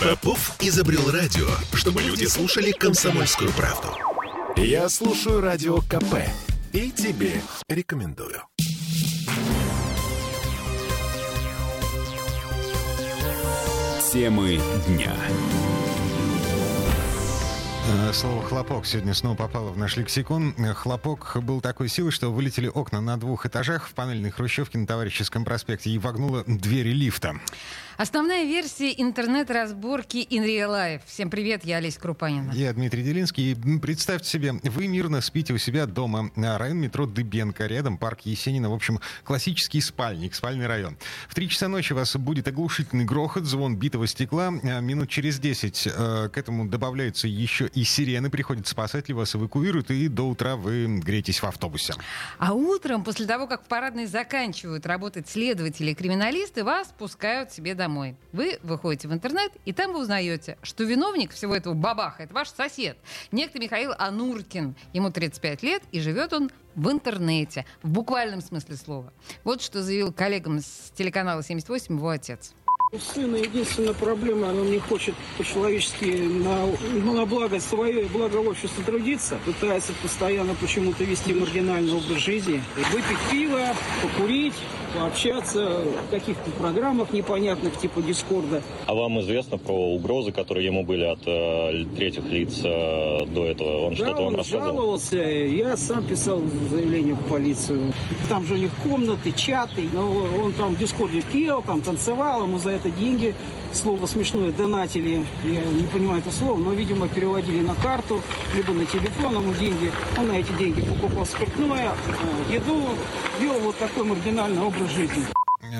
Попов изобрел радио, чтобы люди слушали комсомольскую правду. Я слушаю радио КП и тебе рекомендую. Темы дня. Э, слово «хлопок» сегодня снова попало в наш лексикон. Э, хлопок был такой силы, что вылетели окна на двух этажах в панельной хрущевке на Товарищеском проспекте и вогнуло двери лифта. Основная версия интернет-разборки in real life. Всем привет, я Олеся Крупанина. Я Дмитрий Делинский. Представьте себе, вы мирно спите у себя дома. Район метро Дыбенко, рядом парк Есенина. В общем, классический спальник, спальный район. В три часа ночи у вас будет оглушительный грохот, звон битого стекла. А минут через десять э, к этому добавляются еще и сирены. Приходят спасатели, вас эвакуируют, и до утра вы греетесь в автобусе. А утром, после того, как в парадной заканчивают работать следователи и криминалисты, вас пускают себе домой домой. Вы выходите в интернет, и там вы узнаете, что виновник всего этого бабаха — это ваш сосед. Некто Михаил Ануркин. Ему 35 лет, и живет он в интернете, в буквальном смысле слова. Вот что заявил коллегам с телеканала 78 его отец. У сына единственная проблема, он не хочет по-человечески на, ну, на благо свое и благо общества трудиться. Пытается постоянно почему-то вести маргинальный образ жизни. Выпить пиво, покурить, пообщаться в каких-то программах непонятных типа Дискорда. А вам известно про угрозы, которые ему были от э, третьих лиц э, до этого? Он да, что-то он вам рассказывал? жаловался. Я сам писал заявление в полицию. Там же у них комнаты, чаты. Но он там в Дискорде пел, там танцевал, ему за это деньги, слово смешное, донатили. Я не понимаю это слово, но, видимо, переводили на карту, либо на телефон ему деньги. Он на эти деньги покупал спиртное, э, еду, вел вот такой маргинальный образ жизни.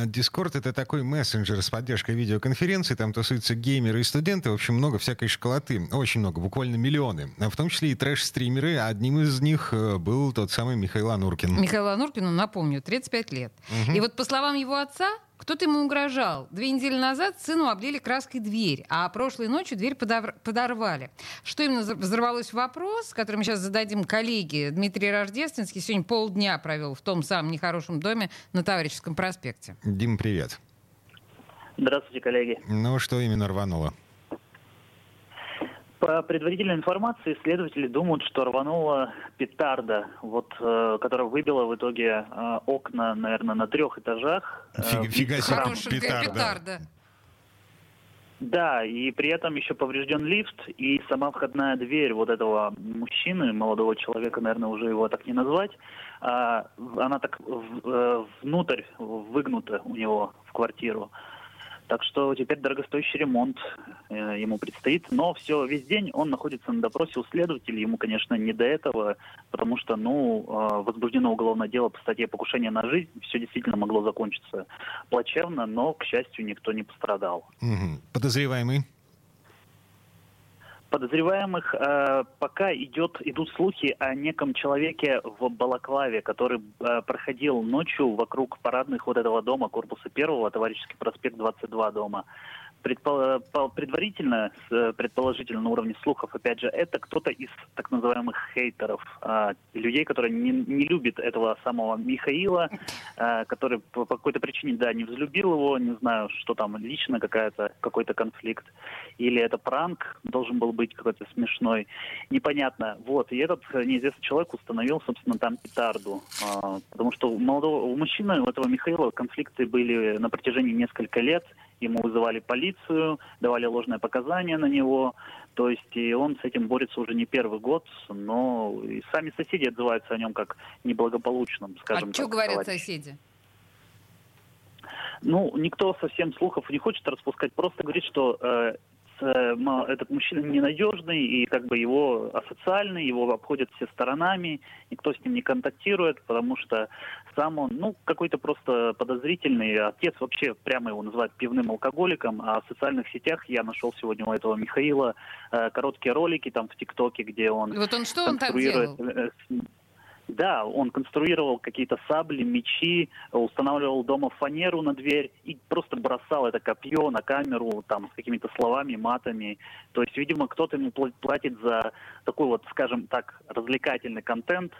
Дискорд — это такой мессенджер с поддержкой видеоконференций. Там тусуются геймеры и студенты. В общем, много всякой школоты. Очень много, буквально миллионы. В том числе и трэш-стримеры. Одним из них э, был тот самый Михаил Ануркин. Михаил Ануркину, напомню, 35 лет. Угу. И вот по словам его отца, кто-то ему угрожал. Две недели назад сыну облили краской дверь, а прошлой ночью дверь подорвали. Что именно взорвалось вопрос, который мы сейчас зададим коллеге. Дмитрий Рождественский сегодня полдня провел в том самом нехорошем доме на Таврическом проспекте. Дим, привет. Здравствуйте, коллеги. Ну, что именно рвануло? По предварительной информации, следователи думают, что рванула петарда, вот, э, которая выбила в итоге э, окна, наверное, на трех этажах. Э, Фига себе, петарда. петарда. Да, и при этом еще поврежден лифт и сама входная дверь вот этого мужчины, молодого человека, наверное, уже его так не назвать, а, она так э, внутрь выгнута у него в квартиру. Так что теперь дорогостоящий ремонт э, ему предстоит. Но все, весь день он находится на допросе у следователей. Ему, конечно, не до этого, потому что, ну, э, возбуждено уголовное дело по статье покушения на жизнь. Все действительно могло закончиться плачевно, но, к счастью, никто не пострадал. Угу. Подозреваемый? Подозреваемых э, пока идет, идут слухи о неком человеке в Балаклаве, который э, проходил ночью вокруг парадных вот этого дома, корпуса первого, товарищеский проспект 22 дома предварительно, э, предположительно на уровне слухов, опять же, это кто-то из так называемых хейтеров, а, людей, которые не, не любят этого самого Михаила, а, который по какой-то причине, да, не взлюбил его, не знаю, что там лично какая-то, какой-то конфликт, или это пранк должен был быть какой-то смешной, непонятно. Вот, и этот неизвестный человек установил, собственно, там петарду, а, потому что у молодого, у мужчины, у этого Михаила конфликты были на протяжении нескольких лет, ему вызывали полицию, давали ложные показания на него. То есть и он с этим борется уже не первый год, но и сами соседи отзываются о нем как неблагополучном, скажем а так. А что говорят соседи? Ну, никто совсем слухов не хочет распускать, просто говорит, что Э, этот мужчина ненадежный, и как бы его асоциальный, его обходят все сторонами, никто с ним не контактирует, потому что сам он, ну, какой-то просто подозрительный. Отец вообще прямо его называют пивным алкоголиком, а в социальных сетях я нашел сегодня у этого Михаила э, короткие ролики там в ТикТоке, где он... И вот он что он там делал? Э, да, он конструировал какие-то сабли, мечи, устанавливал дома фанеру на дверь и просто бросал это копье на камеру там с какими-то словами, матами. То есть, видимо, кто-то ему платит за такой вот, скажем так, развлекательный контент.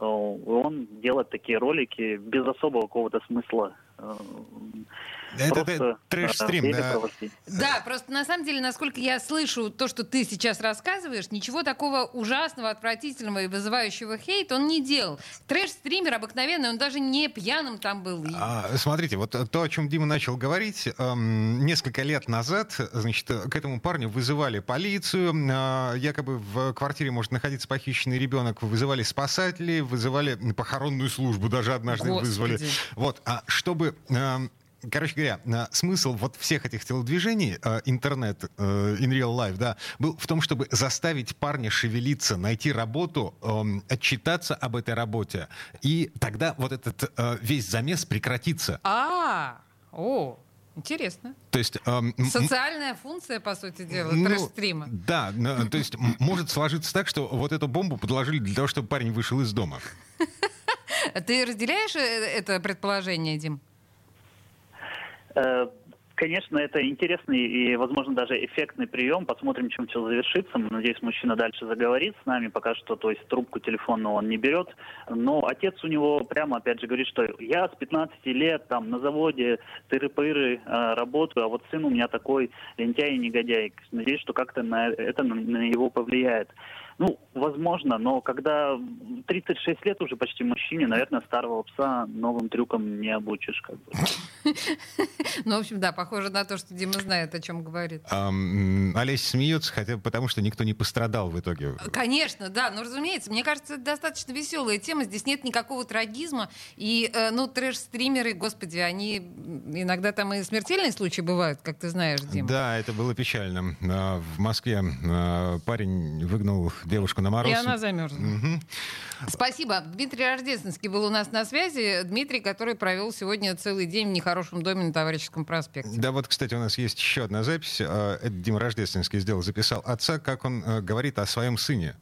Э, он делает такие ролики без особого какого-то смысла. Э, Это, это трэш-стрим, э, да. Да, просто на самом деле, насколько я слышу то, что ты сейчас рассказываешь, ничего такого ужасного, отвратительного и вызывающего хейт он не делал. Трэш-стример обыкновенный, он даже не пьяным там был. А, смотрите, вот то, о чем Дима начал говорить, эм, несколько лет назад, значит, к этому парню вызывали полицию, а, якобы в квартире может находиться похищенный ребенок, вызывали спасателей, вызывали похоронную службу, даже однажды Господи. вызвали. Вот, а чтобы... эм, Короче говоря, э, смысл вот всех этих телодвижений, э, интернет, э, in real life, да, был в том, чтобы заставить парня шевелиться, найти работу, эм, отчитаться об этой работе. И тогда вот этот весь замес прекратится. А, о, интересно. То есть... эм, Социальная функция, по сути дела, ну, трэш-стрима. Да, то есть может сложиться так, что вот эту бомбу подложили для того, чтобы парень вышел из дома. Ты разделяешь это предположение, Дим? Э, Конечно, это интересный и, возможно, даже эффектный прием. Посмотрим, чем все завершится. Надеюсь, мужчина дальше заговорит с нами. Пока что, то есть, трубку телефонную он не берет. Но отец у него прямо, опять же, говорит, что я с 15 лет там на заводе тыры-пыры э, работаю, а вот сын у меня такой лентяй и негодяй. Надеюсь, что как-то на это на, него повлияет. Ну, возможно, но когда 36 лет уже почти мужчине, наверное, старого пса новым трюкам не обучишь. Как бы. Ну, в общем, да, похоже на то, что Дима знает, о чем говорит. Ам, Олеся смеется, хотя бы потому, что никто не пострадал в итоге. Конечно, да, ну разумеется, мне кажется, это достаточно веселая тема, здесь нет никакого трагизма, и, э, ну, трэш-стримеры, господи, они иногда там и смертельные случаи бывают, как ты знаешь, Дим. Да, это было печально. А, В Москве а, парень выгнал девушку на мороз. И она замерзла. Мгм. Спасибо. Дмитрий Рождественский был у нас на связи. Дмитрий, который провел сегодня целый день в нехорошем доме на Товарищеском проспекте. Да, вот, кстати, у нас есть еще одна запись. А, Это Дима Рождественский сделал, записал отца, как он а, говорит о своем сыне.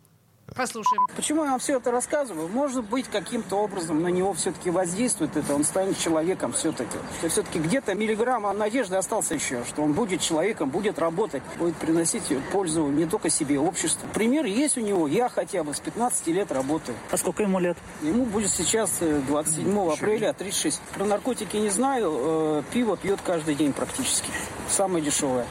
Послушаем. Почему я вам все это рассказываю? Может быть, каким-то образом на него все-таки воздействует это, он станет человеком все-таки. Все-таки где-то миллиграмм надежды остался еще, что он будет человеком, будет работать, будет приносить пользу не только себе, обществу. Пример есть у него, я хотя бы с 15 лет работаю. А сколько ему лет? Ему будет сейчас э, 27 апреля 36. Про наркотики не знаю, э, пиво пьет каждый день практически. Самое дешевое.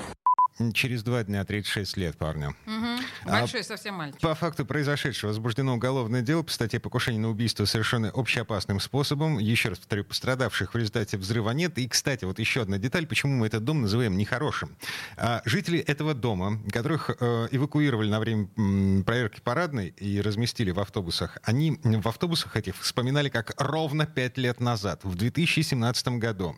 Через два дня 36 лет парню. Мгм. А Большой совсем мальчик. По факту произошедшего возбуждено уголовное дело по статье покушения на убийство, совершенное общеопасным способом. Еще раз повторю, пострадавших в результате взрыва нет. И, кстати, вот еще одна деталь, почему мы этот дом называем нехорошим. А, жители этого дома, которых э, эвакуировали на время проверки парадной и разместили в автобусах, они в автобусах этих вспоминали как ровно пять лет назад, в 2017 году.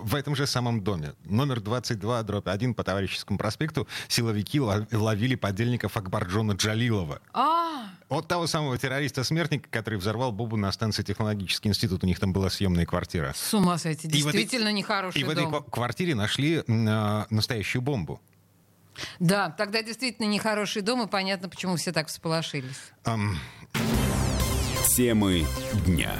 В этом же самом доме, номер 22, дробь 1 по Товарищескому проспекту, силовики лов- ловили подельников Акбарджона Джалилова. А, Вот того самого террориста-смертника, который взорвал бомбу на станции Технологический институт. У них там была съемная квартира. с ума сойти. Действительно нехороший И в этой дом. квартире нашли а, настоящую бомбу. Да, тогда действительно нехороший дом, и понятно, почему все так всполошились. Темы дня.